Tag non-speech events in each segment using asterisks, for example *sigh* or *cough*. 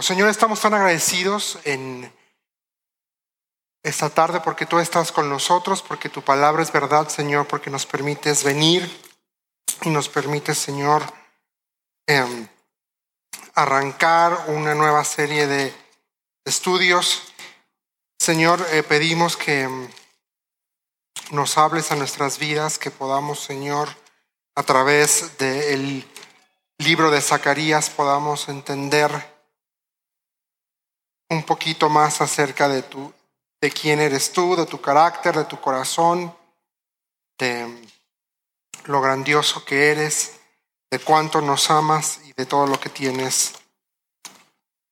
Oh, Señor, estamos tan agradecidos en esta tarde porque tú estás con nosotros, porque tu palabra es verdad, Señor, porque nos permites venir y nos permites, Señor, em, arrancar una nueva serie de estudios. Señor, eh, pedimos que em, nos hables a nuestras vidas, que podamos, Señor, a través del libro de Zacarías, podamos entender un poquito más acerca de tu de quién eres tú, de tu carácter, de tu corazón, de lo grandioso que eres, de cuánto nos amas y de todo lo que tienes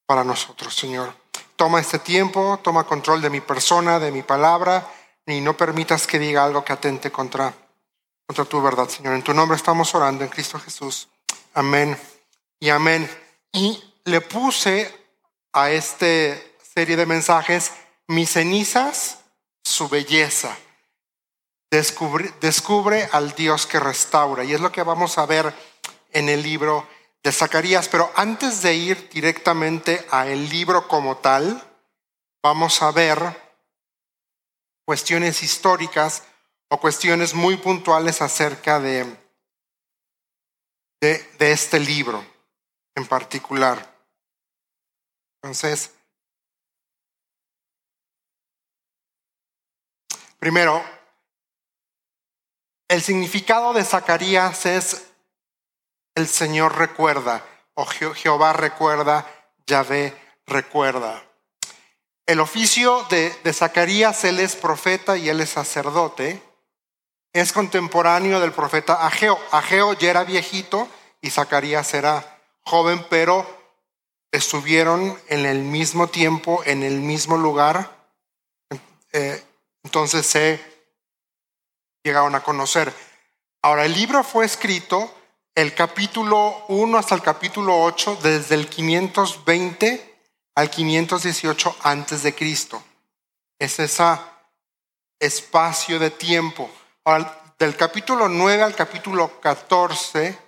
para nosotros, Señor. Toma este tiempo, toma control de mi persona, de mi palabra, y no permitas que diga algo que atente contra, contra tu verdad, Señor. En tu nombre estamos orando, en Cristo Jesús. Amén y amén. Y le puse a esta serie de mensajes mis cenizas, su belleza. Descubre, descubre al Dios que restaura. Y es lo que vamos a ver en el libro de Zacarías. Pero antes de ir directamente a el libro como tal, vamos a ver cuestiones históricas o cuestiones muy puntuales acerca de, de, de este libro en particular. Entonces, Primero, el significado de Zacarías es el Señor recuerda, o Jehová recuerda, Yahvé recuerda. El oficio de, Zacarías, él es profeta y él es sacerdote, es contemporáneo del profeta Ageo. Ageo ya era viejito y Zacarías era joven, pero estuvieron en el mismo tiempo, en el mismo lugar. Eh, entonces se llegaron a conocer. Ahora, el libro fue escrito el capítulo 1 hasta el capítulo 8, desde el 520 al 518 antes de Cristo. Es ese espacio de tiempo. Ahora, del capítulo 9 al capítulo 14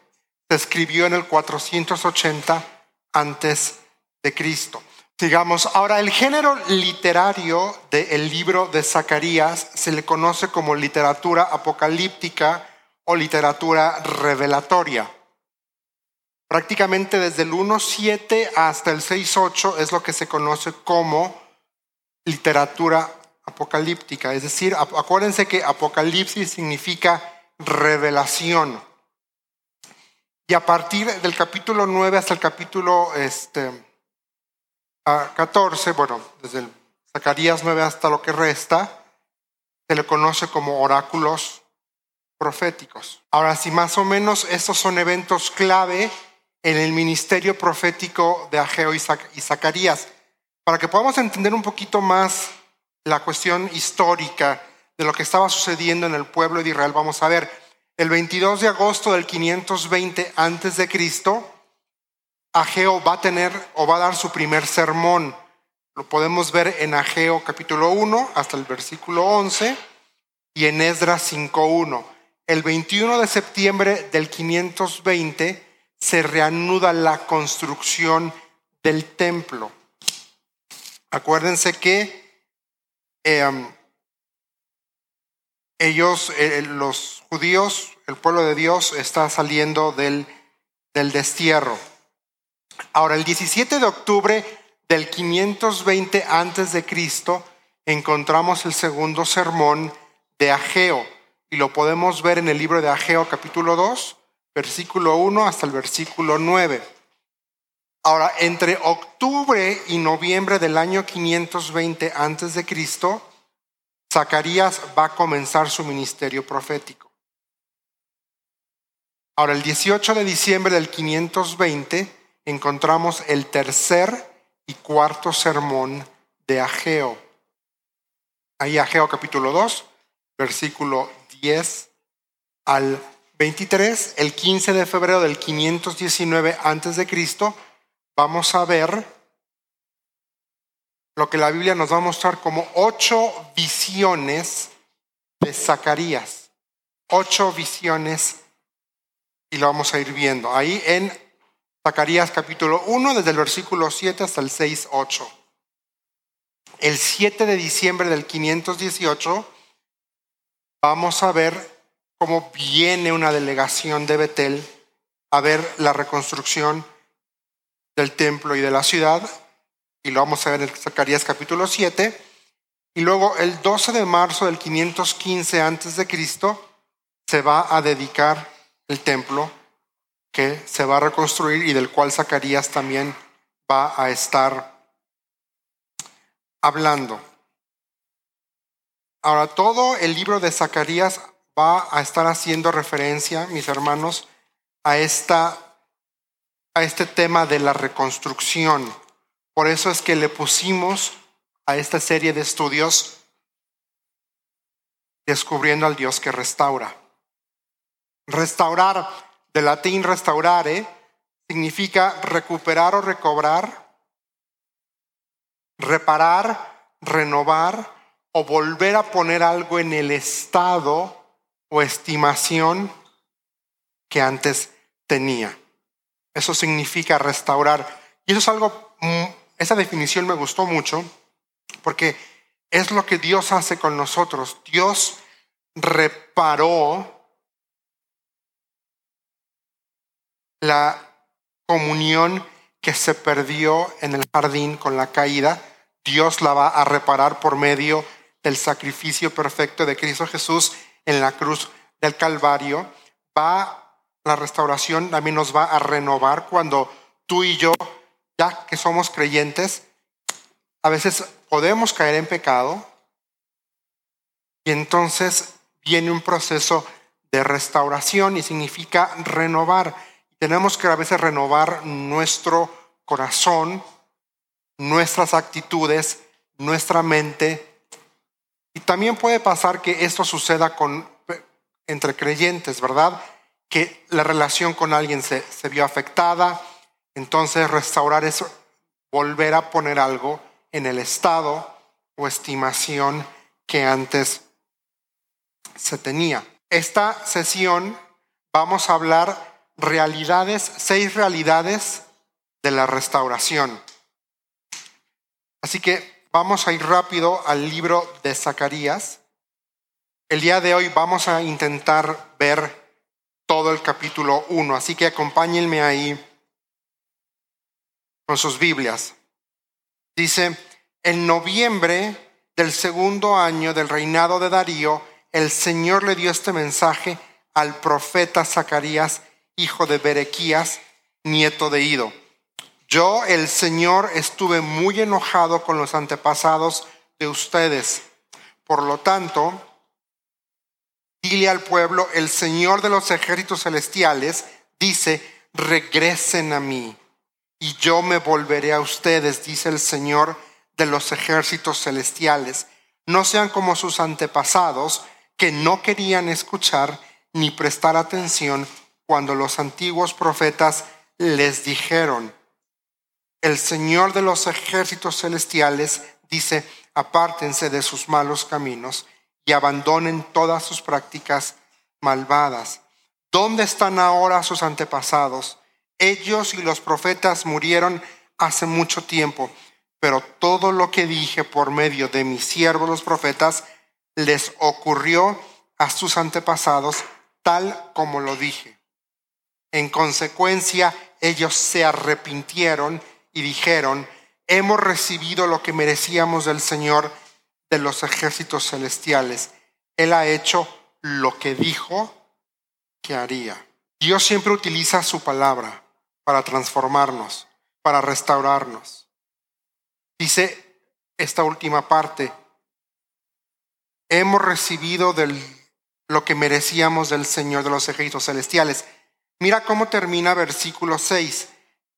se escribió en el 480 antes de Cristo. Digamos, ahora el género literario del libro de Zacarías se le conoce como literatura apocalíptica o literatura revelatoria. Prácticamente desde el 1.7 hasta el 6.8 es lo que se conoce como literatura apocalíptica. Es decir, acuérdense que apocalipsis significa revelación. Y a partir del capítulo 9 hasta el capítulo este, a 14, bueno, desde el Zacarías 9 hasta lo que resta, se le conoce como oráculos proféticos. Ahora, si más o menos estos son eventos clave en el ministerio profético de Ageo y Zacarías, para que podamos entender un poquito más la cuestión histórica de lo que estaba sucediendo en el pueblo de Israel, vamos a ver, el 22 de agosto del 520 antes de Cristo, Ageo va a tener o va a dar su primer sermón. Lo podemos ver en Ageo capítulo 1 hasta el versículo 11 y en Esdras 5.1. El 21 de septiembre del 520 se reanuda la construcción del templo. Acuérdense que em, ellos, eh, los judíos, el pueblo de Dios está saliendo del, del destierro. Ahora, el 17 de octubre del 520 antes de Cristo encontramos el segundo sermón de Ageo y lo podemos ver en el libro de Ageo capítulo 2, versículo 1 hasta el versículo 9. Ahora, entre octubre y noviembre del año 520 antes de Cristo, Zacarías va a comenzar su ministerio profético. Ahora, el 18 de diciembre del 520 encontramos el tercer y cuarto sermón de Ageo. Ahí Ageo capítulo 2, versículo 10 al 23, el 15 de febrero del 519 antes de Cristo, vamos a ver lo que la Biblia nos va a mostrar como ocho visiones de Zacarías. Ocho visiones y lo vamos a ir viendo. Ahí en Zacarías capítulo 1, desde el versículo 7 hasta el 6, 8. El 7 de diciembre del 518 vamos a ver cómo viene una delegación de Betel a ver la reconstrucción del templo y de la ciudad, y lo vamos a ver en Zacarías capítulo 7. Y luego el 12 de marzo del 515 antes de Cristo se va a dedicar el templo que se va a reconstruir y del cual Zacarías también va a estar hablando. Ahora, todo el libro de Zacarías va a estar haciendo referencia, mis hermanos, a, esta, a este tema de la reconstrucción. Por eso es que le pusimos a esta serie de estudios descubriendo al Dios que restaura. Restaurar, de latín restaurare, significa recuperar o recobrar, reparar, renovar o volver a poner algo en el estado o estimación que antes tenía. Eso significa restaurar. Y eso es algo, mm, esa definición me gustó mucho porque es lo que Dios hace con nosotros. Dios reparó la comunión que se perdió en el jardín con la caída. Dios la va a reparar por medio del sacrificio perfecto de Cristo Jesús en la cruz del Calvario. Va la restauración también nos va a renovar cuando tú y yo, ya que somos creyentes, a veces podemos caer en pecado y entonces viene un proceso de restauración y significa renovar. Tenemos que a veces renovar nuestro corazón, nuestras actitudes, nuestra mente. Y también puede pasar que esto suceda con, entre creyentes, ¿verdad? Que la relación con alguien se, se vio afectada, entonces restaurar es volver a poner algo en el estado o estimación que antes se tenía. Esta sesión vamos a hablar realidades, seis realidades de la restauración. Así que vamos a ir rápido al libro de Zacarías. El día de hoy vamos a intentar ver todo el capítulo 1, así que acompáñenme ahí con sus Biblias. Dice, en noviembre del segundo año del reinado de Darío, el Señor le dio este mensaje al profeta Zacarías, hijo de Berequías, nieto de Ido. Yo, el Señor, estuve muy enojado con los antepasados de ustedes. Por lo tanto, dile al pueblo, el Señor de los ejércitos celestiales dice, regresen a mí y yo me volveré a ustedes, dice el Señor de los ejércitos celestiales. No sean como sus antepasados, que no querían escuchar ni prestar atención cuando los antiguos profetas les dijeron, el Señor de los ejércitos celestiales dice, apártense de sus malos caminos y abandonen todas sus prácticas malvadas. ¿Dónde están ahora sus antepasados? Ellos y los profetas murieron hace mucho tiempo, pero todo lo que dije por medio de mis siervos los profetas les ocurrió a sus antepasados tal como lo dije. En consecuencia, ellos se arrepintieron y dijeron, hemos recibido lo que merecíamos del Señor de los ejércitos celestiales. Él ha hecho lo que dijo que haría. Dios siempre utiliza su palabra para transformarnos, para restaurarnos. Dice esta última parte, hemos recibido del, lo que merecíamos del Señor de los ejércitos celestiales. Mira cómo termina versículo 6.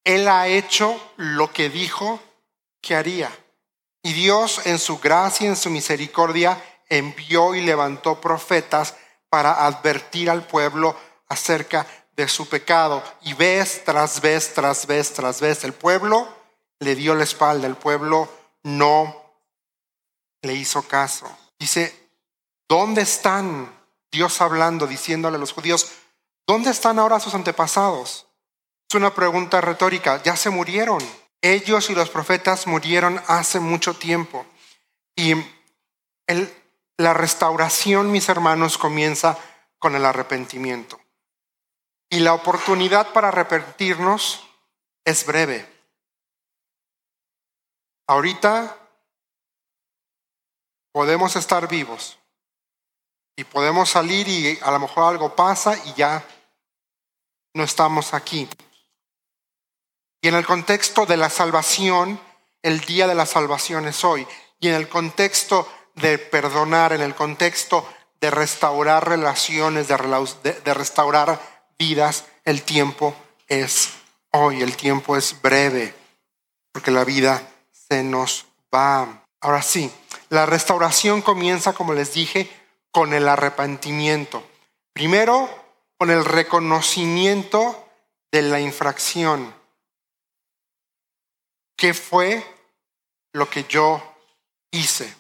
Él ha hecho lo que dijo que haría. Y Dios en su gracia en su misericordia envió y levantó profetas para advertir al pueblo acerca de su pecado. Y vez tras vez, tras vez, tras vez, el pueblo le dio la espalda, el pueblo no le hizo caso. Dice, ¿dónde están? Dios hablando, diciéndole a los judíos, ¿dónde están ahora sus antepasados? Es una pregunta retórica. Ya se murieron. Ellos y los profetas murieron hace mucho tiempo. Y la restauración, mis hermanos, comienza con el arrepentimiento. Y la oportunidad para arrepentirnos es breve. Ahorita podemos estar vivos y podemos salir y a lo mejor algo pasa y ya no estamos aquí. Y en el contexto de la salvación, el día de la salvación es hoy. Y en el contexto de perdonar, en el contexto de restaurar relaciones, de, restaurar vidas, el tiempo es hoy, el tiempo es breve, porque la vida se nos va. Ahora sí, la restauración comienza, como les dije, con el arrepentimiento. Primero, con el reconocimiento de la infracción. ¿Qué fue lo que yo hice?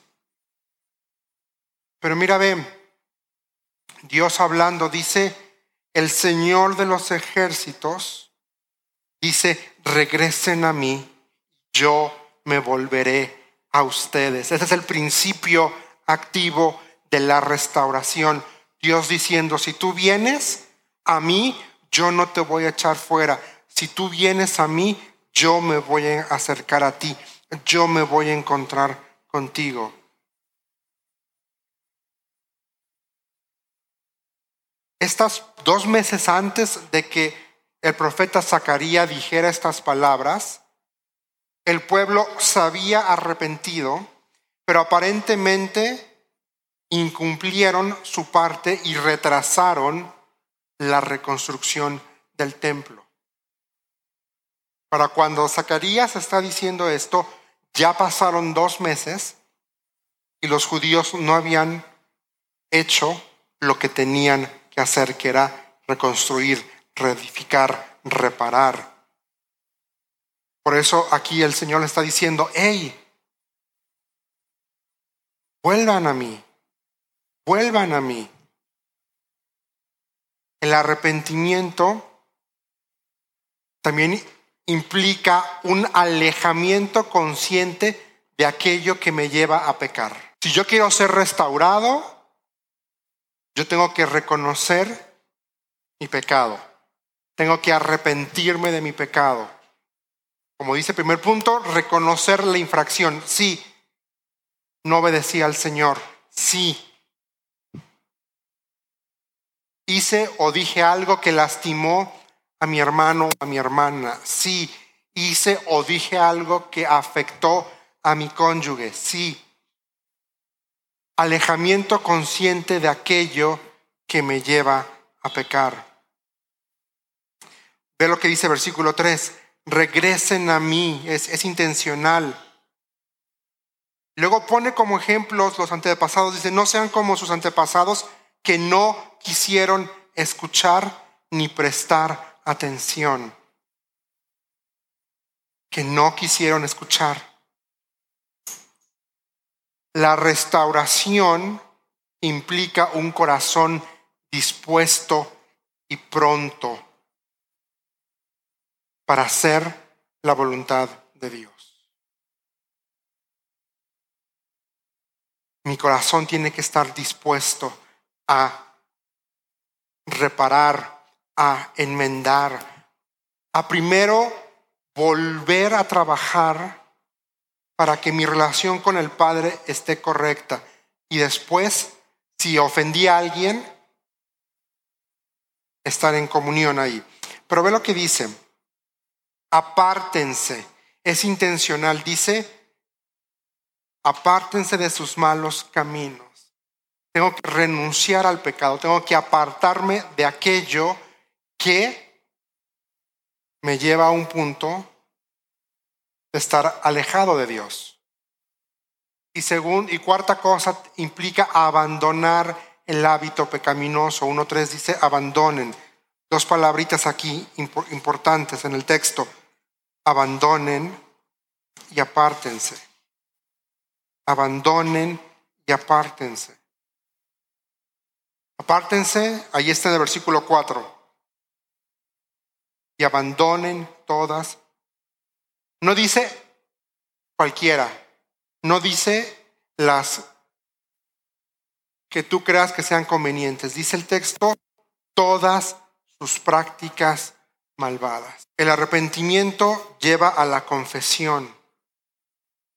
Pero mira, ve, Dios hablando dice, el Señor de los ejércitos dice, regresen a mí, yo me volveré a ustedes. Ese es el principio activo de la restauración. Dios diciendo, si tú vienes a mí, yo no te voy a echar fuera. Si tú vienes a mí, yo me voy a acercar a ti. Yo me voy a encontrar contigo. Estas dos meses antes de que el profeta Zacarías dijera estas palabras, el pueblo se había arrepentido, pero aparentemente incumplieron su parte y retrasaron la reconstrucción del templo. Para cuando Zacarías está diciendo esto, ya pasaron dos meses y los judíos no habían hecho lo que tenían que hacer, que era reconstruir, reedificar, reparar. Por eso aquí el Señor le está diciendo, hey, vuelvan a mí, vuelvan a mí. El arrepentimiento también implica un alejamiento consciente de aquello que me lleva a pecar. Si yo quiero ser restaurado, yo tengo que reconocer mi pecado. Tengo que arrepentirme de mi pecado. Como dice el primer punto, reconocer la infracción. Sí, no obedecí al Señor. Sí, hice o dije algo que lastimó a mi hermano o a mi hermana. Sí, hice o dije algo que afectó a mi cónyuge. Sí. Alejamiento consciente de aquello que me lleva a pecar. Ve lo que dice versículo 3. Regresen a mí. Es, es intencional. Luego pone como ejemplos los antepasados. Dice, no sean como sus antepasados que no quisieron escuchar ni prestar atención, que no quisieron escuchar. La restauración implica un corazón dispuesto y pronto para hacer la voluntad de Dios. Mi corazón tiene que estar dispuesto a reparar, a enmendar, a primero volver a trabajar para que mi relación con el Padre esté correcta. Y después, si ofendí a alguien, estar en comunión ahí. Pero ve lo que dice, apártense, es intencional, dice, apártense de sus malos caminos. Tengo que renunciar al pecado, tengo que apartarme de aquello que me lleva a un punto de estar alejado de Dios. Y según y cuarta cosa implica abandonar el hábito pecaminoso. 1.3 dice abandonen. Dos palabritas aquí importantes en el texto. Abandonen y apártense. Abandonen y apártense. Apártense, ahí está en el versículo 4. y abandonen todas. No dice cualquiera, no dice las que tú creas que sean convenientes. Dice el texto, todas sus prácticas malvadas. El arrepentimiento lleva a la confesión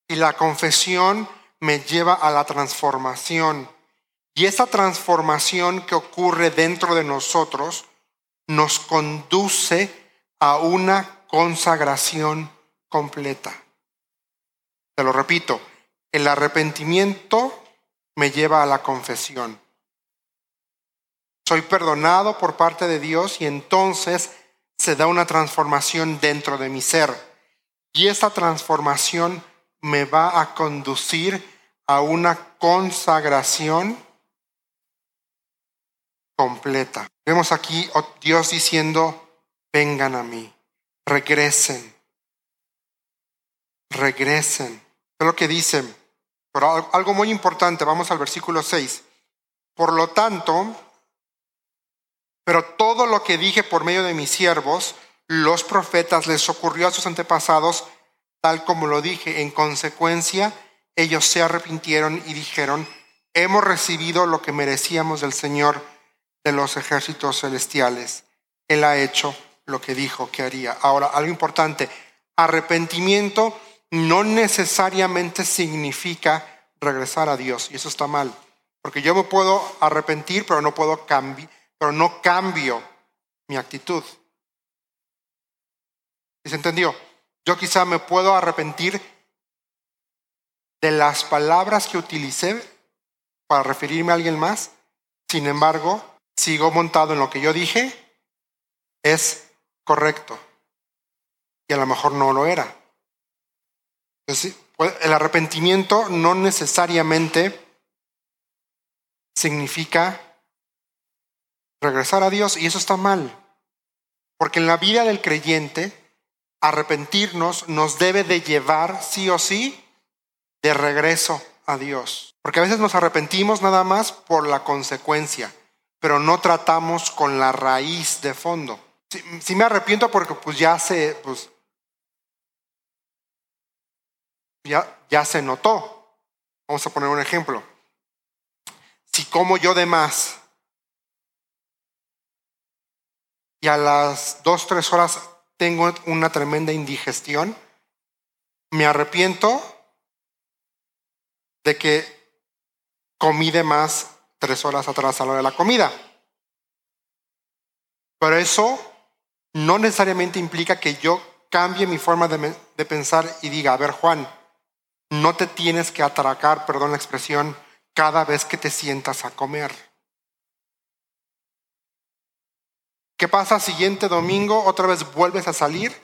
y la confesión me lleva a la transformación. Y esa transformación que ocurre dentro de nosotros nos conduce a una consagración completa. Te lo repito, el arrepentimiento me lleva a la confesión. Soy perdonado por parte de Dios y entonces se da una transformación dentro de mi ser. Y esa transformación me va a conducir a una consagración completa. Vemos aquí Dios diciendo, vengan a mí, regresen, regresen. Es lo que dicen. Pero algo muy importante, vamos al versículo 6. Por lo tanto, pero todo lo que dije por medio de mis siervos, los profetas, les ocurrió a sus antepasados, tal como lo dije. En consecuencia, ellos se arrepintieron y dijeron, hemos recibido lo que merecíamos del Señor de los ejércitos celestiales. Él ha hecho lo que dijo que haría. Ahora, algo importante, arrepentimiento no necesariamente significa regresar a Dios, y eso está mal, porque yo me puedo arrepentir, pero no puedo cambiar, pero no cambio mi actitud. ¿Y se entendió? Yo quizá me puedo arrepentir de las palabras que utilicé para referirme a alguien más, sin embargo, sigo montado en lo que yo dije, es correcto. Y a lo mejor no lo era. Pues, el arrepentimiento no necesariamente significa regresar a Dios y eso está mal. Porque en la vida del creyente, arrepentirnos nos debe de llevar sí o sí de regreso a Dios. Porque a veces nos arrepentimos nada más por la consecuencia, pero no tratamos con la raíz de fondo. Si, me arrepiento porque pues ya se, pues, ya, ya se notó. Vamos a poner un ejemplo. Si como yo de más y a las dos, tres horas tengo una tremenda indigestión, me arrepiento de que comí de más tres horas atrás a la hora de la comida. Pero eso no necesariamente implica que yo cambie mi forma de, de, pensar y diga, a ver Juan, no te tienes que atracar, perdón la expresión, cada vez que te sientas a comer. ¿Qué pasa siguiente domingo? Otra vez vuelves a salir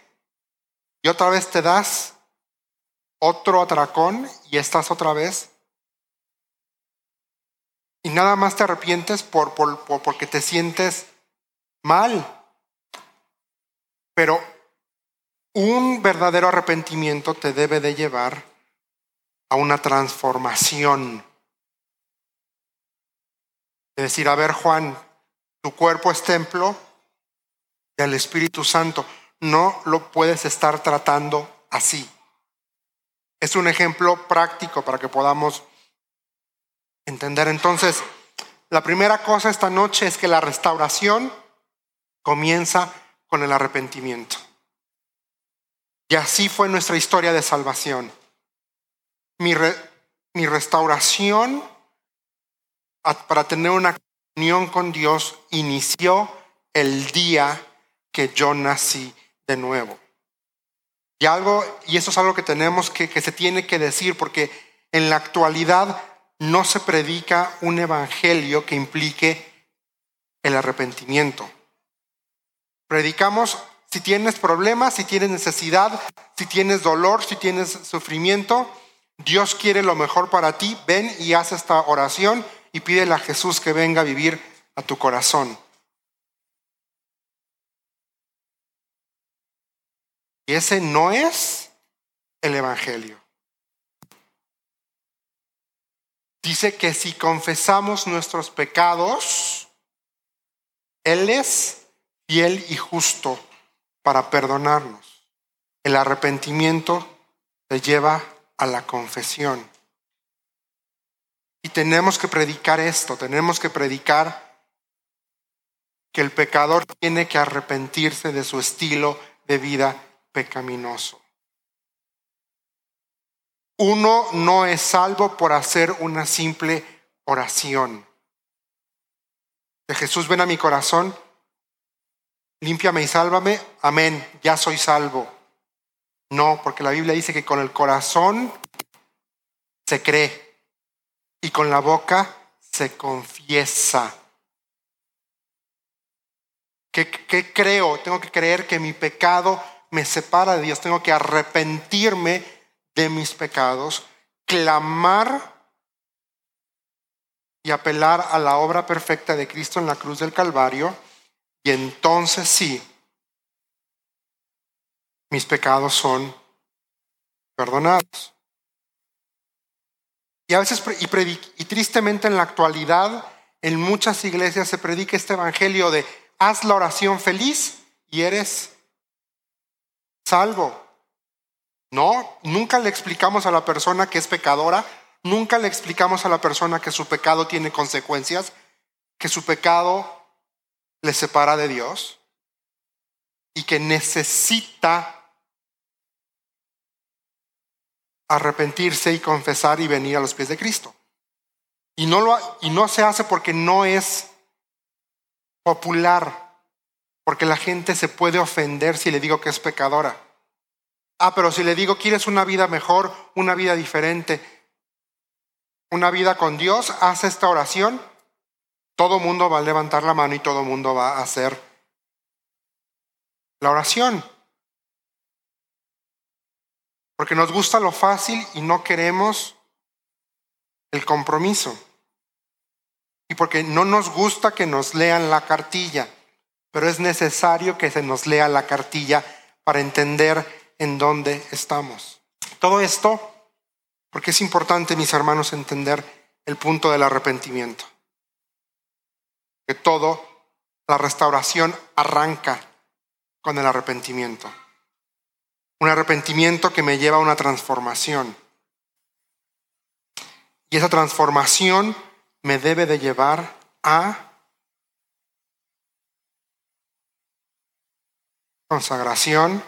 y otra vez te das otro atracón y estás otra vez. Y nada más te arrepientes por, por, porque te sientes mal. Pero un verdadero arrepentimiento te debe de llevar a una transformación. Es decir, a ver Juan, tu cuerpo es templo del Espíritu Santo. No lo puedes estar tratando así. Es un ejemplo práctico para que podamos entender. Entonces, la primera cosa esta noche es que la restauración comienza con el arrepentimiento. Y así fue nuestra historia de salvación. Mi, mi restauración para tener una unión con Dios inició el día que yo nací de nuevo. Y algo, y eso es algo que tenemos que, que se tiene que decir, porque en la actualidad no se predica un evangelio que implique el arrepentimiento. Predicamos si tienes problemas, si tienes necesidad, si tienes dolor, si tienes sufrimiento, Dios quiere lo mejor para ti, ven y haz esta oración y pídele a Jesús que venga a vivir a tu corazón. Y ese no es el Evangelio. Dice que si confesamos nuestros pecados, Él es fiel y justo para perdonarnos. El arrepentimiento te lleva a la confesión. Y tenemos que predicar esto, tenemos que predicar que el pecador tiene que arrepentirse de su estilo de vida pecaminoso. Uno no es salvo por hacer una simple oración. De Jesús ven a mi corazón, límpiame y sálvame, amén, ya soy salvo. No, porque la Biblia dice que con el corazón se cree y con la boca se confiesa. ¿Qué, ¿Qué, creo? Tengo que creer que mi pecado me separa de Dios. Tengo que arrepentirme de mis pecados, clamar y apelar a la obra perfecta de Cristo en la cruz del Calvario. Y entonces sí, mis pecados son perdonados. Y a veces, y, tristemente en la actualidad, en muchas iglesias se predica este evangelio de haz la oración feliz y eres salvo. No, nunca le explicamos a la persona que es pecadora, nunca le explicamos a la persona que su pecado tiene consecuencias, que su pecado le separa de Dios y que necesita arrepentirse y confesar y venir a los pies de Cristo. Y no, lo, y no se hace porque no es popular, porque la gente se puede ofender si le digo que es pecadora. Ah, pero si le digo, ¿quieres una vida mejor, una vida diferente, una vida con Dios? Haz esta oración. Todo mundo va a levantar la mano y todo mundo va a hacer la oración. Porque nos gusta lo fácil y no queremos el compromiso. Y porque no nos gusta que nos lean la cartilla, pero es necesario que se nos lea la cartilla para entender en dónde estamos. Todo esto porque es importante, mis hermanos, entender el punto del arrepentimiento. Que todo, la restauración arranca con el arrepentimiento. Un arrepentimiento que me lleva a una transformación. Y esa transformación me debe de llevar a consagración,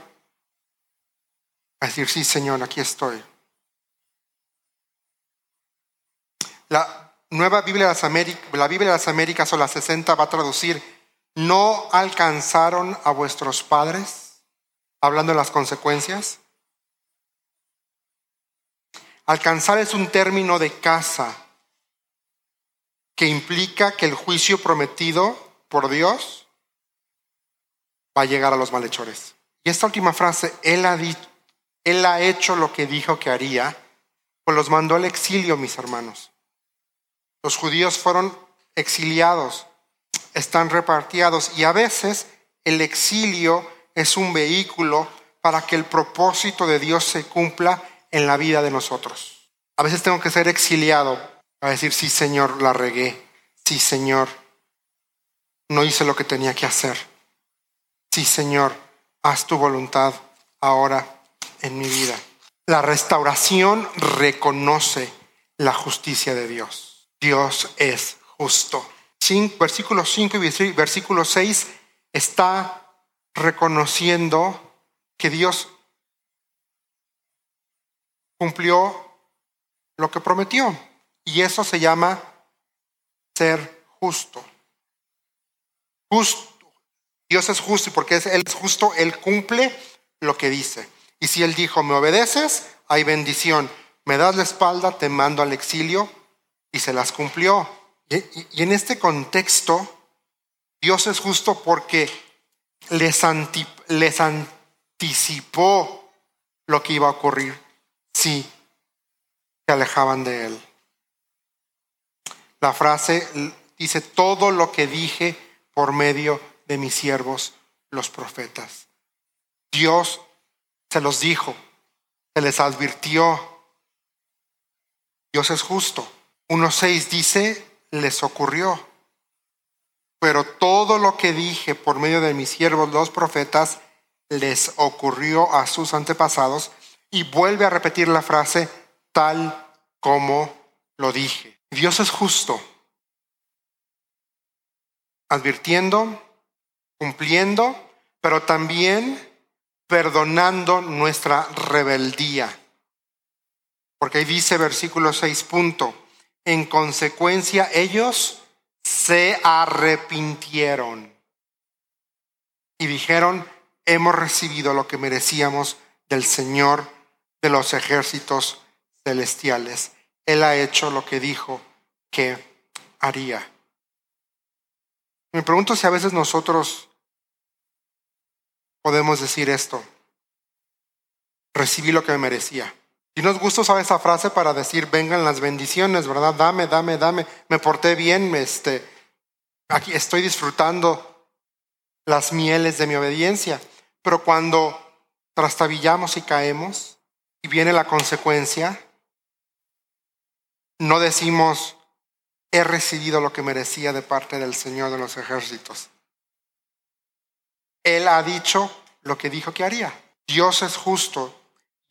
a decir, sí, Señor, aquí estoy. La nueva Biblia de las Américas, la Biblia de las Américas o la 60 va a traducir, no alcanzaron a vuestros padres hablando de las consecuencias. Alcanzar es un término de casa que implica que el juicio prometido por Dios va a llegar a los malhechores. Y esta última frase, él ha, él ha hecho lo que dijo que haría, pues los mandó al exilio, mis hermanos. Los judíos fueron exiliados, están repartidos y a veces el exilio es un vehículo para que el propósito de Dios se cumpla en la vida de nosotros. A veces tengo que ser exiliado para decir, sí Señor, la regué. Sí Señor, no hice lo que tenía que hacer. Sí Señor, haz tu voluntad ahora en mi vida. La restauración reconoce la justicia de Dios. Dios es justo. versículo 5 y versículo 6 está reconociendo que Dios cumplió lo que prometió. Y eso se llama ser justo. Justo. Dios es justo y porque Él es justo, Él cumple lo que dice. Y si Él dijo, me obedeces, hay bendición. Me das la espalda, te mando al exilio y se las cumplió. Y, en este contexto, Dios es justo porque les, anticipó lo que iba a ocurrir si se alejaban de él. La frase dice, todo lo que dije por medio de mis siervos, los profetas. Dios se los dijo, se les advirtió. Dios es justo. 1.6 dice, les ocurrió. Pero todo lo que dije por medio de mis siervos, los profetas, les ocurrió a sus antepasados y vuelve a repetir la frase tal como lo dije. Dios es justo, advirtiendo, cumpliendo, pero también perdonando nuestra rebeldía. Porque ahí dice versículo 6 punto, en consecuencia ellos se arrepintieron y dijeron, hemos recibido lo que merecíamos del Señor de los ejércitos celestiales. Él ha hecho lo que dijo que haría. Me pregunto si a veces nosotros podemos decir esto. Recibí lo que me merecía. Y nos gusta usar esa frase para decir, vengan las bendiciones, ¿verdad? Dame, dame, dame. Me porté bien, este, aquí estoy disfrutando las mieles de mi obediencia. Pero cuando trastabillamos y caemos y viene la consecuencia, no decimos, he recibido lo que merecía de parte del Señor de los ejércitos. Él ha dicho lo que dijo que haría. Dios es justo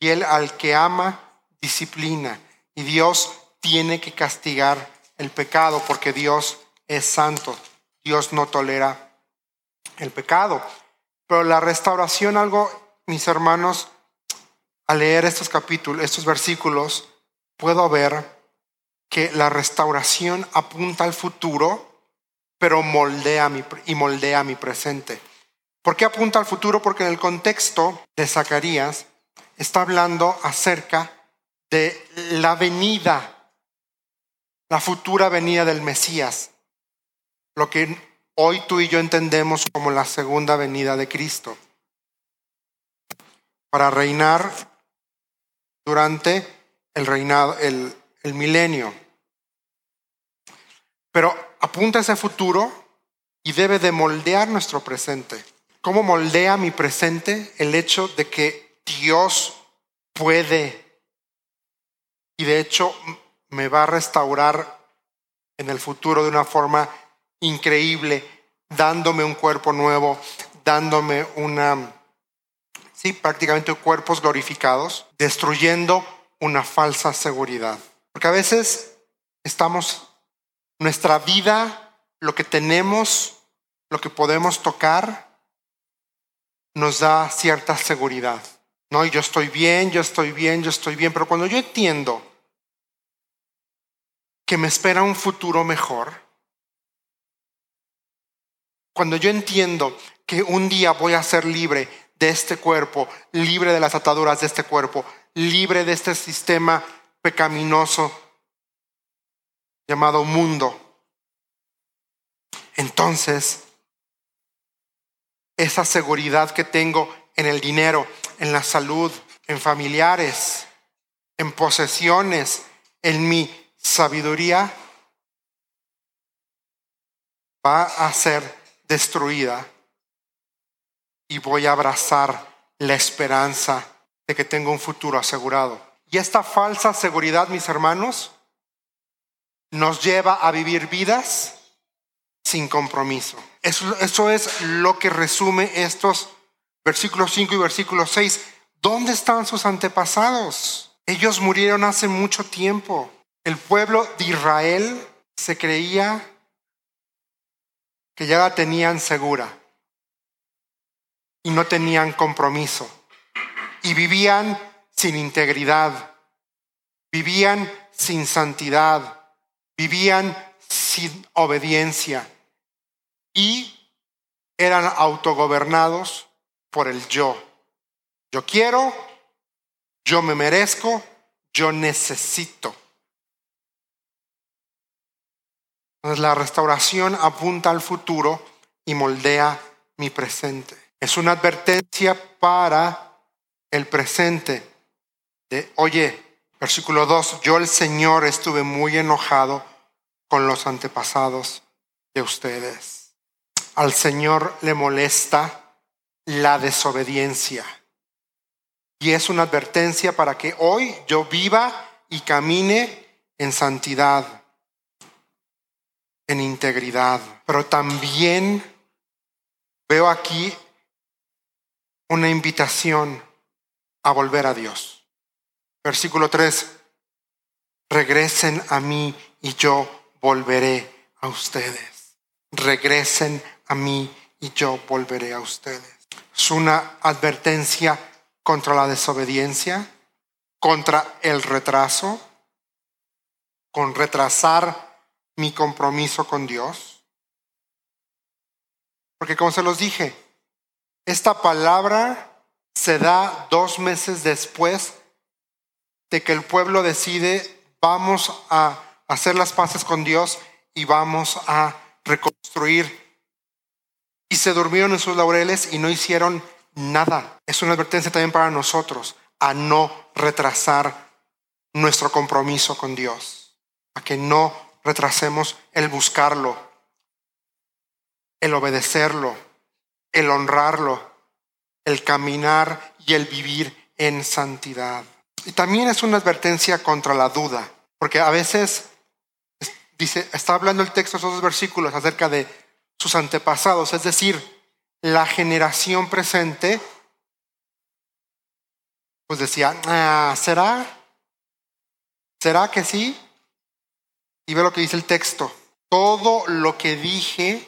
y Él al que ama disciplina. Y Dios tiene que castigar el pecado porque Dios es santo. Dios no tolera el pecado. Pero la restauración, algo, mis hermanos, al leer estos capítulos, estos versículos, puedo ver que la restauración apunta al futuro, pero moldea mi, y moldea mi presente. ¿Por qué apunta al futuro? Porque en el contexto de Zacarías está hablando acerca de la venida, la futura venida del Mesías, lo que hoy tú y yo entendemos como la segunda venida de Cristo, para reinar durante el reinado, el, el milenio. Pero apunta ese futuro y debe de moldear nuestro presente. ¿Cómo moldea mi presente el hecho de que Dios puede y de hecho me va a restaurar en el futuro de una forma increíble, dándome un cuerpo nuevo, dándome una, sí, prácticamente cuerpos glorificados, destruyendo una falsa seguridad. Porque a veces estamos, nuestra vida, lo que tenemos, lo que podemos tocar, nos da cierta seguridad. No, yo estoy bien, yo estoy bien, yo estoy bien, pero cuando yo entiendo que me espera un futuro mejor, cuando yo entiendo que un día voy a ser libre de este cuerpo, libre de las ataduras de este cuerpo, libre de este sistema pecaminoso llamado mundo, entonces esa seguridad que tengo en el dinero, en la salud, en familiares, en posesiones, en mi sabiduría, va a ser destruida y voy a abrazar la esperanza de que tengo un futuro asegurado. Y esta falsa seguridad, mis hermanos, nos lleva a vivir vidas sin compromiso. Eso, es lo que resume estos versículos 5 y versículo 6. ¿Dónde están sus antepasados? Ellos murieron hace mucho tiempo. El pueblo de Israel se creía que ya la tenían segura y no tenían compromiso y vivían sin integridad, vivían sin santidad, vivían sin obediencia y eran autogobernados por el yo. Yo quiero, yo me merezco, yo necesito. Entonces la restauración apunta al futuro y moldea mi presente. Es una advertencia para el presente de, oye, versículo 2, yo el Señor estuve muy enojado con los antepasados de ustedes. Al Señor le molesta la desobediencia. Y es una advertencia para que hoy yo viva y camine en santidad, en integridad. Pero también veo aquí una invitación a volver a Dios. Versículo 3, regresen a mí y yo volveré a ustedes. Regresen a mí y yo volveré a ustedes. Es una advertencia contra la desobediencia, contra el retraso, con retrasar mi compromiso con Dios. Porque como se los dije, esta palabra se da dos meses después de que el pueblo decide vamos a hacer las paces con Dios y vamos a reconstruir. Y se durmieron en sus laureles y no hicieron nada. Es una advertencia también para nosotros a no retrasar nuestro compromiso con Dios, a que no retrasemos el buscarlo, el obedecerlo, el honrarlo, el caminar y el vivir en santidad. Y también es una advertencia contra la duda, porque a veces dice, está hablando el texto, esos dos versículos acerca de sus antepasados, es decir, la generación presente, pues decía, ah, ¿será? ¿Será que sí? Y ve lo que dice el texto. Todo lo que dije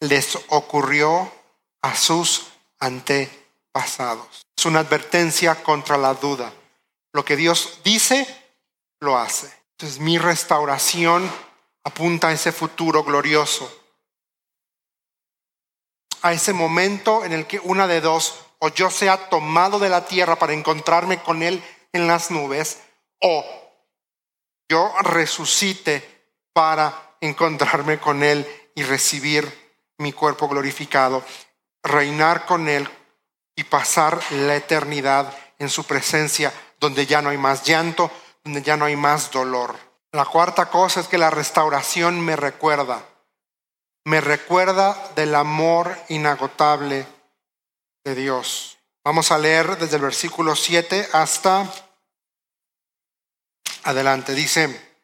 les ocurrió a sus antepasados. Es una advertencia contra la duda. Lo que Dios dice, lo hace. Entonces mi restauración apunta a ese futuro glorioso. A ese momento en el que una de dos, o yo sea tomado de la tierra para encontrarme con Él en las nubes, o yo resucite para encontrarme con Él y recibir mi cuerpo glorificado, reinar con Él y pasar la eternidad en su presencia, donde ya no hay más llanto, donde ya no hay más dolor. La cuarta cosa es que la restauración me recuerda, me recuerda del amor inagotable de Dios. Vamos a leer desde el versículo 7 hasta adelante. Dice,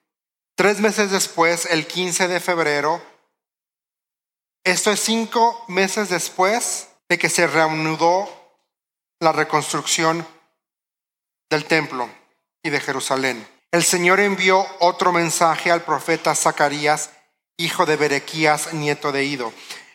tres meses después, el 15 de febrero, esto es cinco meses después de que se reanudó la reconstrucción del templo y de Jerusalén. El Señor envió otro mensaje al profeta Zacarías, hijo de Berequías, nieto de Ido.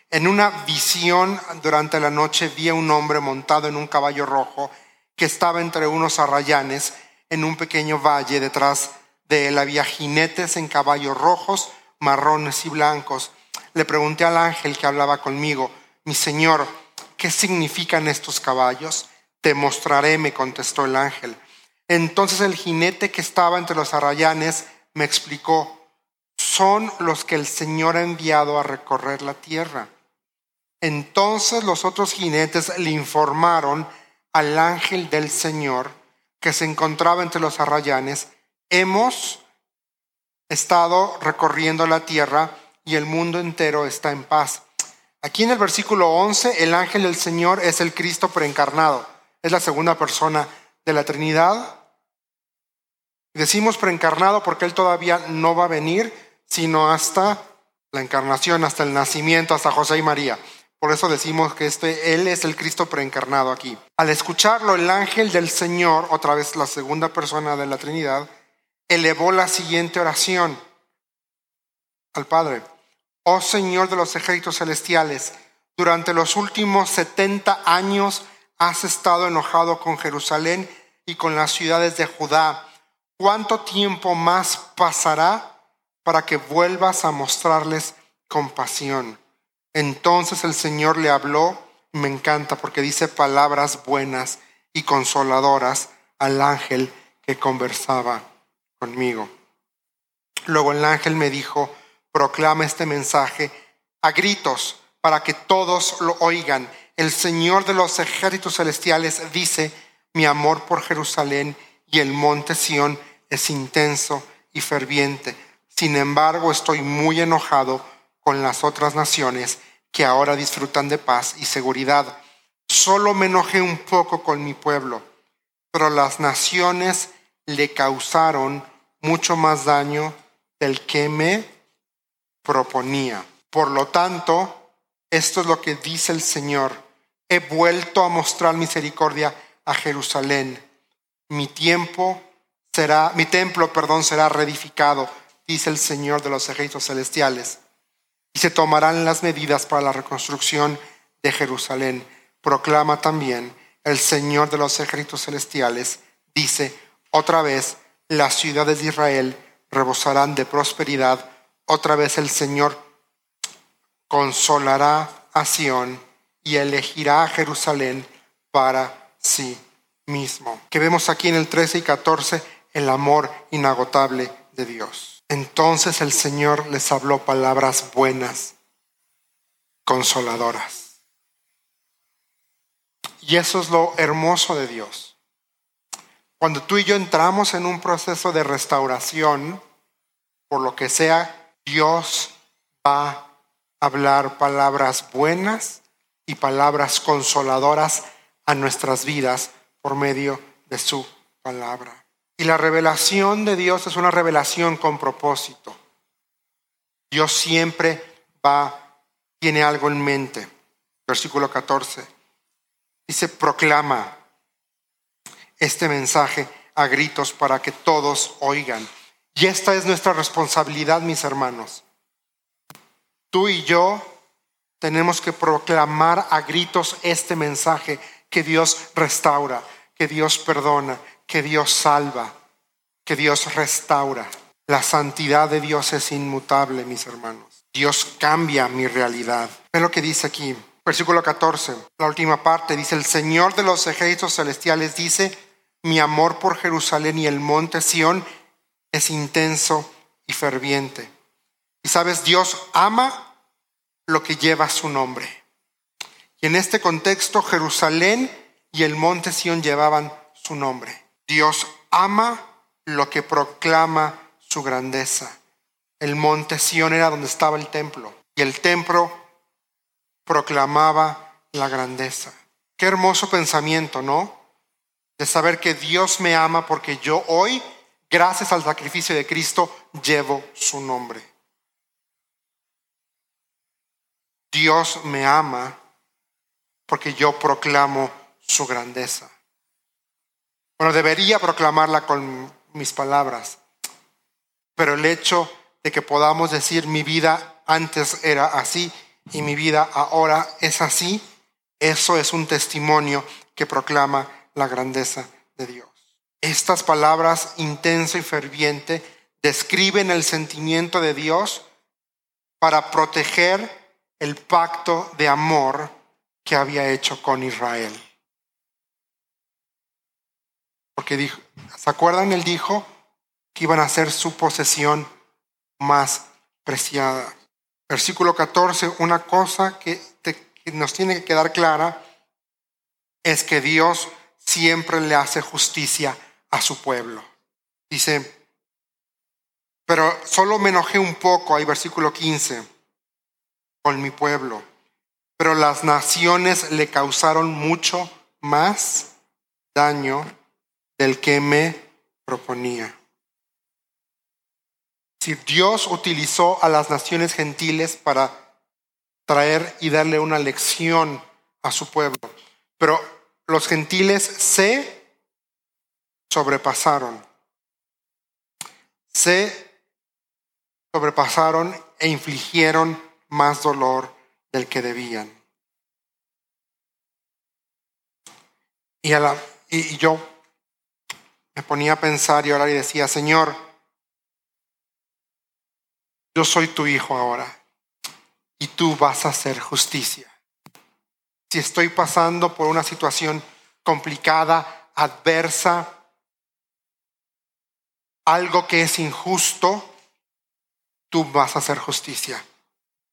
En una visión durante la noche vi a un hombre montado en un caballo rojo que estaba entre unos arrayanes en un pequeño valle. Detrás de él había jinetes en caballos rojos, marrones y blancos. Le pregunté al ángel que hablaba conmigo, mi Señor, ¿qué significan estos caballos? Te mostraré, me contestó el ángel. Entonces el jinete que estaba entre los arrayanes me explicó, son los que el Señor ha enviado a recorrer la tierra. Entonces los otros jinetes le informaron al ángel del Señor que se encontraba entre los arrayanes, hemos estado recorriendo la tierra y el mundo entero está en paz. Aquí en el versículo 11, el ángel del Señor es el Cristo preencarnado. Es la segunda persona de la Trinidad. Decimos preencarnado porque Él todavía no va a venir, sino hasta la encarnación, hasta el nacimiento, hasta José y María. Por eso decimos que este, Él es el Cristo preencarnado aquí. Al escucharlo, el ángel del Señor, otra vez la segunda persona de la Trinidad, elevó la siguiente oración al Padre. Oh Señor de los ejércitos celestiales, durante los últimos 70 años has estado enojado con Jerusalén y con las ciudades de Judá. ¿Cuánto tiempo más pasará para que vuelvas a mostrarles compasión? Entonces el Señor le habló, me encanta porque dice palabras buenas y consoladoras al ángel que conversaba conmigo. Luego el ángel me dijo, proclama este mensaje a gritos para que todos lo oigan. El Señor de los ejércitos celestiales dice, mi amor por Jerusalén y el monte Sión es intenso y ferviente. Sin embargo, estoy muy enojado con las otras naciones que ahora disfrutan de paz y seguridad. Solo me enojé un poco con mi pueblo, pero las naciones le causaron mucho más daño del que me proponía. Por lo tanto, esto es lo que dice el Señor. he vuelto a mostrar misericordia a Jerusalén. Mi tiempo será, mi templo, perdón, será reedificado, dice el Señor de los ejércitos celestiales. Y se tomarán las medidas para la reconstrucción de Jerusalén. Proclama también el Señor de los ejércitos celestiales, dice otra vez, las ciudades de Israel rebosarán de prosperidad. Otra vez el Señor consolará a Sión y elegirá a Jerusalén para sí mismo. Que vemos aquí en el 13 y 14 el amor inagotable de Dios. Entonces el Señor les habló palabras buenas, consoladoras. Y eso es lo hermoso de Dios. Cuando tú y yo entramos en un proceso de restauración, por lo que sea, Dios va a hablar palabras buenas y palabras consoladoras a nuestras vidas por medio de su palabra. Y la revelación de Dios es una revelación con propósito. Dios siempre va, tiene algo en mente. Versículo 14. Dice, proclama este mensaje a gritos para que todos oigan. Y esta es nuestra responsabilidad, mis hermanos. Tú y yo tenemos que proclamar a gritos este mensaje que Dios restaura, que Dios perdona, que Dios salva, que Dios restaura. La santidad de Dios es inmutable, mis hermanos. Dios cambia mi realidad. Ve lo que dice aquí, versículo 14, la última parte, dice, el Señor de los ejércitos celestiales dice, mi amor por Jerusalén y el monte Sión es intenso y ferviente. Y sabes, Dios ama lo que lleva su nombre. Y en este contexto, Jerusalén y el monte Sión llevaban su nombre. Dios ama lo que proclama su grandeza. El monte Sión era donde estaba el templo y el templo proclamaba la grandeza. Qué hermoso pensamiento, ¿no? de saber que Dios me ama porque yo hoy, gracias al sacrificio de Cristo, llevo su nombre. Dios me ama porque yo proclamo su grandeza. Bueno, debería proclamarla con mis palabras, pero el hecho de que podamos decir mi vida antes era así y mi vida ahora es así, eso es un testimonio que proclama la grandeza de Dios. Estas palabras intenso y ferviente describen el sentimiento de Dios para proteger el pacto de amor que había hecho con Israel. Porque dijo, ¿se acuerdan? Él dijo que iban a ser su posesión más preciada. Versículo 14, una cosa que, nos tiene que quedar clara es que Dios siempre le hace justicia a su pueblo. Dice, pero solo me enojé un poco, hay versículo 15, con mi pueblo, pero las naciones le causaron mucho más daño del que me proponía. Si Dios utilizó a las naciones gentiles para traer y darle una lección a su pueblo, pero los gentiles se sobrepasaron. Se sobrepasaron e infligieron más dolor del que debían. Y, y yo me ponía a pensar y orar y decía, Señor, yo soy tu hijo ahora y tú vas a hacer justicia si estoy pasando por una situación complicada, adversa, algo que es injusto, tú vas a hacer justicia.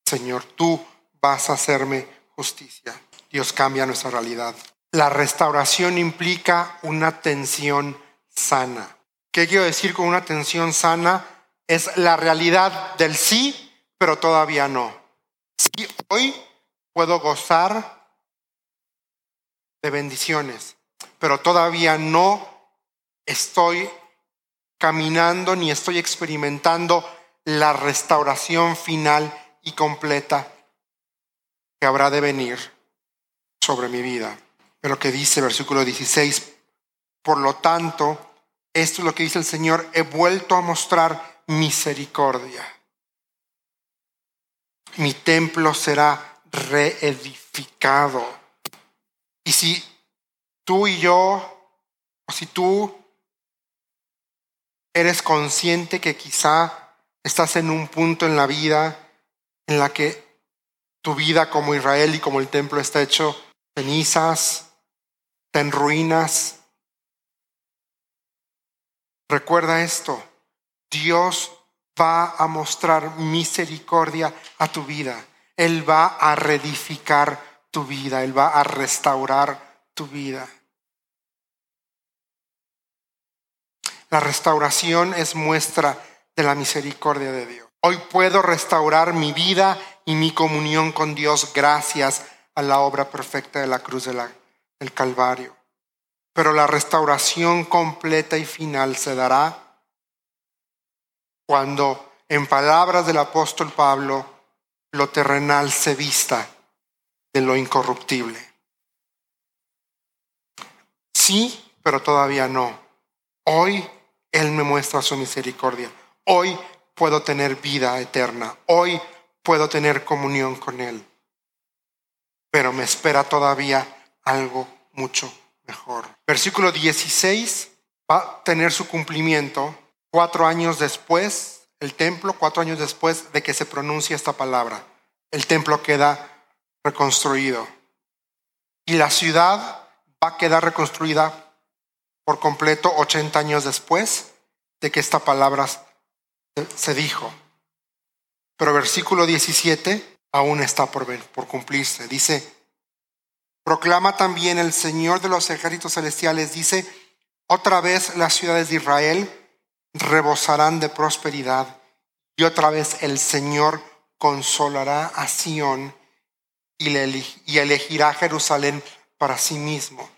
Señor, tú vas a hacerme justicia. Dios cambia nuestra realidad. La restauración implica una tensión sana. ¿Qué quiero decir con una tensión sana? Es la realidad del sí, pero todavía no. Si hoy puedo gozar de bendiciones, pero todavía no estoy caminando ni estoy experimentando la restauración final y completa que habrá de venir sobre mi vida. Pero que dice versículo 16, por lo tanto, esto es lo que dice el Señor, he vuelto a mostrar misericordia. Mi templo será reedificado. Y si tú y yo, o si tú eres consciente que quizá estás en un punto en la vida en la que tu vida como Israel y como el templo está hecho cenizas, en ruinas. Recuerda esto, Dios va a mostrar misericordia a tu vida. Él va a reedificar tu vida, Él va a restaurar tu vida. La restauración es muestra de la misericordia de Dios. Hoy puedo restaurar mi vida y mi comunión con Dios gracias a la obra perfecta de la cruz del Calvario. Pero la restauración completa y final se dará cuando, en palabras del apóstol Pablo, lo terrenal se vista de lo incorruptible. Sí, pero todavía no. Hoy Él me muestra su misericordia. Hoy puedo tener vida eterna. Hoy puedo tener comunión con Él. Pero me espera todavía algo mucho Versículo 16 va a tener su cumplimiento cuatro años después, el templo, cuatro años después de que se pronuncie esta palabra. El templo queda reconstruido. Y la ciudad va a quedar reconstruida por completo 80 años después de que esta palabra se dijo. Pero versículo 17 aún está por, por cumplirse. Dice, proclama también el Señor de los ejércitos celestiales, dice, otra vez las ciudades de Israel rebosarán de prosperidad y otra vez el Señor consolará a Sión y, elegirá Jerusalén para sí mismo.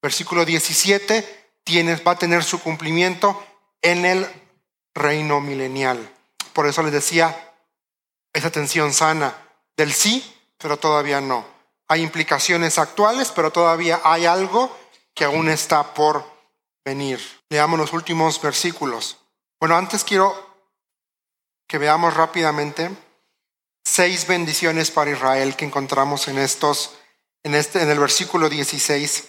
Versículo 17 tienes, va a tener su cumplimiento en el reino milenial. Por eso les decía, esa tensión sana del sí, pero todavía no. Hay implicaciones actuales, pero todavía hay algo que aún está por venir. Leamos los últimos versículos. Bueno, antes quiero que veamos rápidamente seis bendiciones para Israel que encontramos en estos, en este, en el versículo 16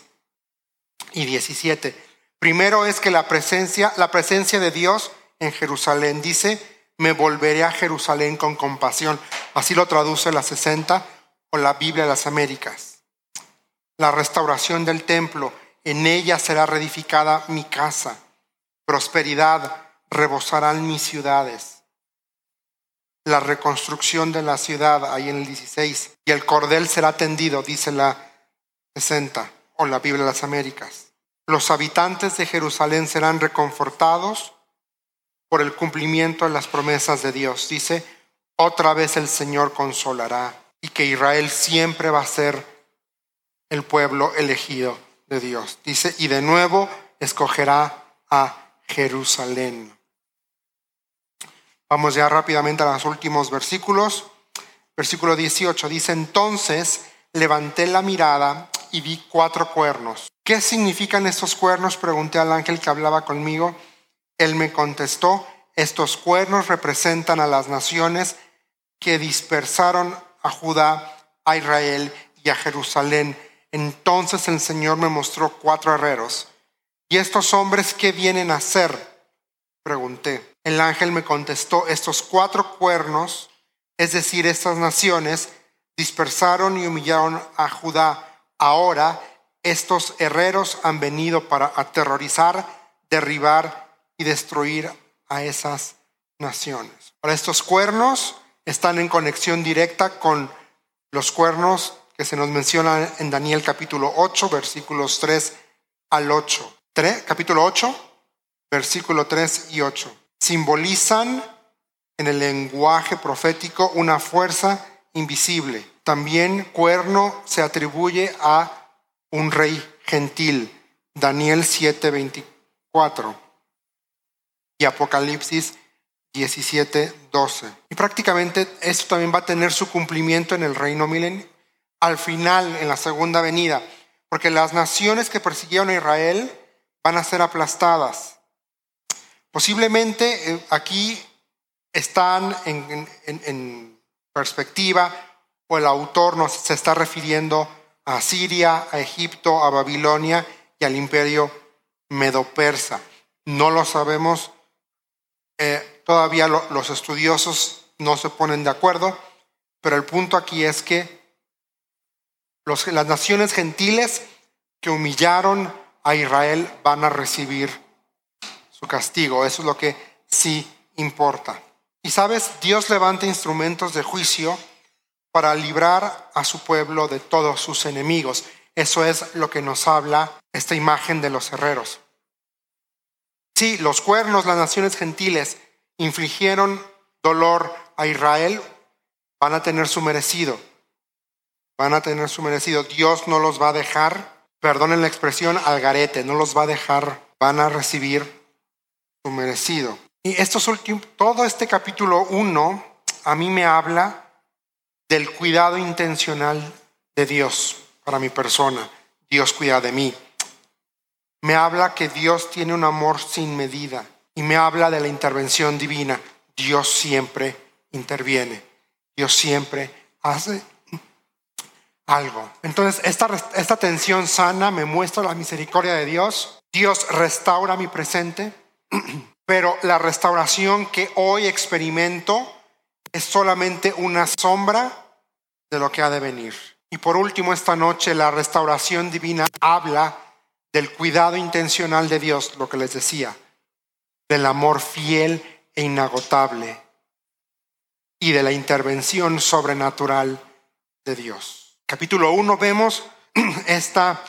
y 17. Primero es que la presencia, la presencia de Dios en Jerusalén dice, me volveré a Jerusalén con compasión. Así lo traduce la 60 o la Biblia de las Américas. La restauración del templo, en ella será reedificada mi casa. Prosperidad rebosarán mis ciudades. La reconstrucción de la ciudad, ahí en el 16. Y el cordel será tendido, dice la 60 o la Biblia de las Américas. Los habitantes de Jerusalén serán reconfortados por el cumplimiento de las promesas de Dios. Dice, otra vez el Señor consolará y que Israel siempre va a ser el pueblo elegido de Dios. Dice, y de nuevo escogerá a Jerusalén. Vamos ya rápidamente a los últimos versículos. Versículo 18 dice, entonces levanté la mirada y vi cuatro cuernos. ¿Qué significan estos cuernos? Pregunté al ángel que hablaba conmigo. Él me contestó, estos cuernos representan a las naciones que dispersaron a Judá, a Israel y a Jerusalén. Entonces el Señor me mostró cuatro herreros. ¿Y estos hombres qué vienen a hacer? Pregunté. El ángel me contestó, estos cuatro cuernos, es decir, estas naciones, dispersaron y humillaron a Judá. Ahora estos herreros han venido para aterrorizar, derribar y destruir a esas naciones. Ahora, estos cuernos están en conexión directa con los cuernos que se nos mencionan en Daniel capítulo 8, versículos 3 al 8. capítulo 8, versículo 3 y 8. Simbolizan en el lenguaje profético una fuerza invisible. También cuerno se atribuye a un rey gentil. Daniel 7, 24 y Apocalipsis 17, 12. Y prácticamente esto también va a tener su cumplimiento en el reino milenial. al final, en la segunda venida, porque las naciones que persiguieron a Israel van a ser aplastadas. Posiblemente eh, aquí están en, perspectiva o el autor nos se está refiriendo a Siria, a Egipto, a Babilonia y al imperio medo-persa. No lo sabemos, eh, todavía los estudiosos no se ponen de acuerdo, pero el punto aquí es que las naciones gentiles que humillaron a Israel van a recibir su castigo. Eso es lo que sí importa. Y sabes, Dios levanta instrumentos de juicio para librar a su pueblo de todos sus enemigos. Eso es lo que nos habla esta imagen de los herreros. Sí, los cuernos, las naciones gentiles, infligieron dolor a Israel, van a tener su merecido. Van a tener su merecido. Dios no los va a dejar, perdonen la expresión, al garete, no los va a dejar, van a recibir su merecido. Y estos últimos, todo este capítulo 1 a mí me habla del cuidado intencional de Dios para mi persona. Dios cuida de mí. Me habla que Dios tiene un amor sin medida y me habla de la intervención divina. Dios siempre interviene. Dios siempre hace algo. Entonces, esta, esta tensión sana me muestra la misericordia de Dios. Dios restaura mi presente. *clears throat* Pero la restauración que hoy experimento es solamente una sombra de lo que ha de venir. Y por último, esta noche la restauración divina habla del cuidado intencional de Dios, lo que les decía, del amor fiel e inagotable y de la intervención sobrenatural de Dios. Capítulo 1 vemos *clears throat* esta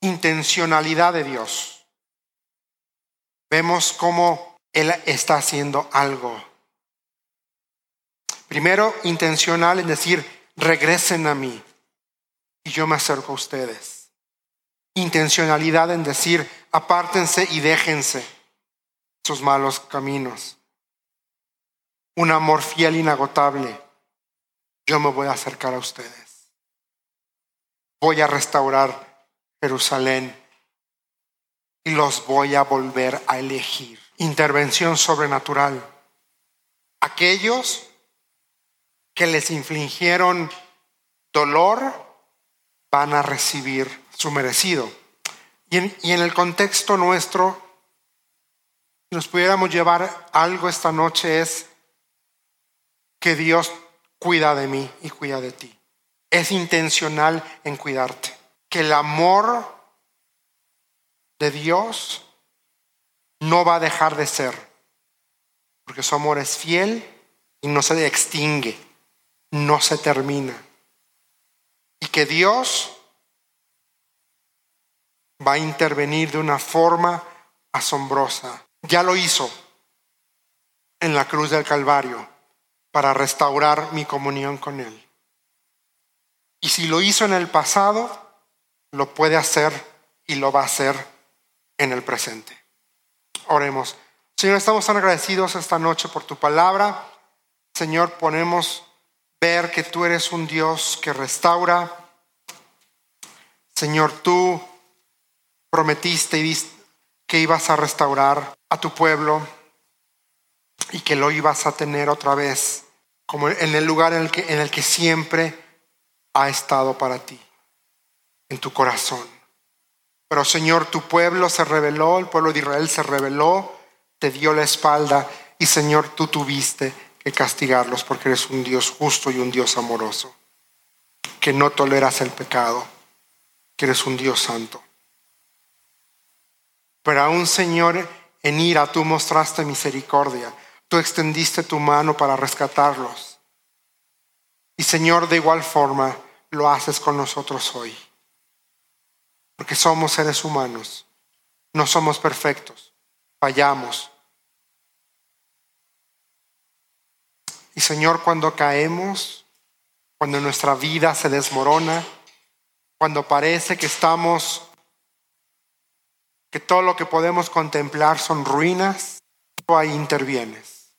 intencionalidad de Dios vemos cómo Él está haciendo algo. Primero, intencional en decir, regresen a mí y yo me acerco a ustedes. Intencionalidad en decir, apártense y déjense sus malos caminos. Un amor fiel, inagotable. Yo me voy a acercar a ustedes. Voy a restaurar Jerusalén y los voy a volver a elegir. Intervención sobrenatural. Aquellos que les infligieron dolor van a recibir su merecido. Y en, el contexto nuestro, si nos pudiéramos llevar algo esta noche es que Dios cuida de mí y cuida de ti. Es intencional en cuidarte. Que el amor de Dios no va a dejar de ser, porque su amor es fiel y no se extingue, no se termina. Y que Dios va a intervenir de una forma asombrosa. Ya lo hizo en la cruz del Calvario para restaurar mi comunión con Él. Y si lo hizo en el pasado, lo puede hacer y lo va a hacer en el presente. Oremos. Señor, estamos tan agradecidos esta noche por tu palabra. Señor, ponemos ver que tú eres un Dios que restaura. Señor, tú prometiste que ibas a restaurar a tu pueblo y que lo ibas a tener otra vez como en el lugar en el que, en el que siempre ha estado para ti, en tu corazón. Pero Señor, tu pueblo se rebeló, el pueblo de Israel se rebeló, te dio la espalda y Señor, tú tuviste que castigarlos porque eres un Dios justo y un Dios amoroso, que no toleras el pecado, que eres un Dios santo. Pero aún, Señor, en ira tú mostraste misericordia, tú extendiste tu mano para rescatarlos. Y Señor, de igual forma, lo haces con nosotros hoy porque somos seres humanos, no somos perfectos, fallamos. Y Señor, cuando caemos, cuando nuestra vida se desmorona, cuando parece que estamos, que todo lo que podemos contemplar son ruinas, tú ahí intervienes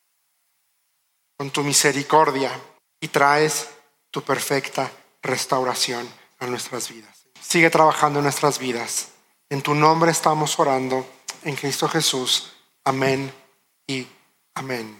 con tu misericordia y traes tu perfecta restauración a nuestras vidas. Sigue trabajando en nuestras vidas. En tu nombre estamos orando, en Cristo Jesús. Amén y amén.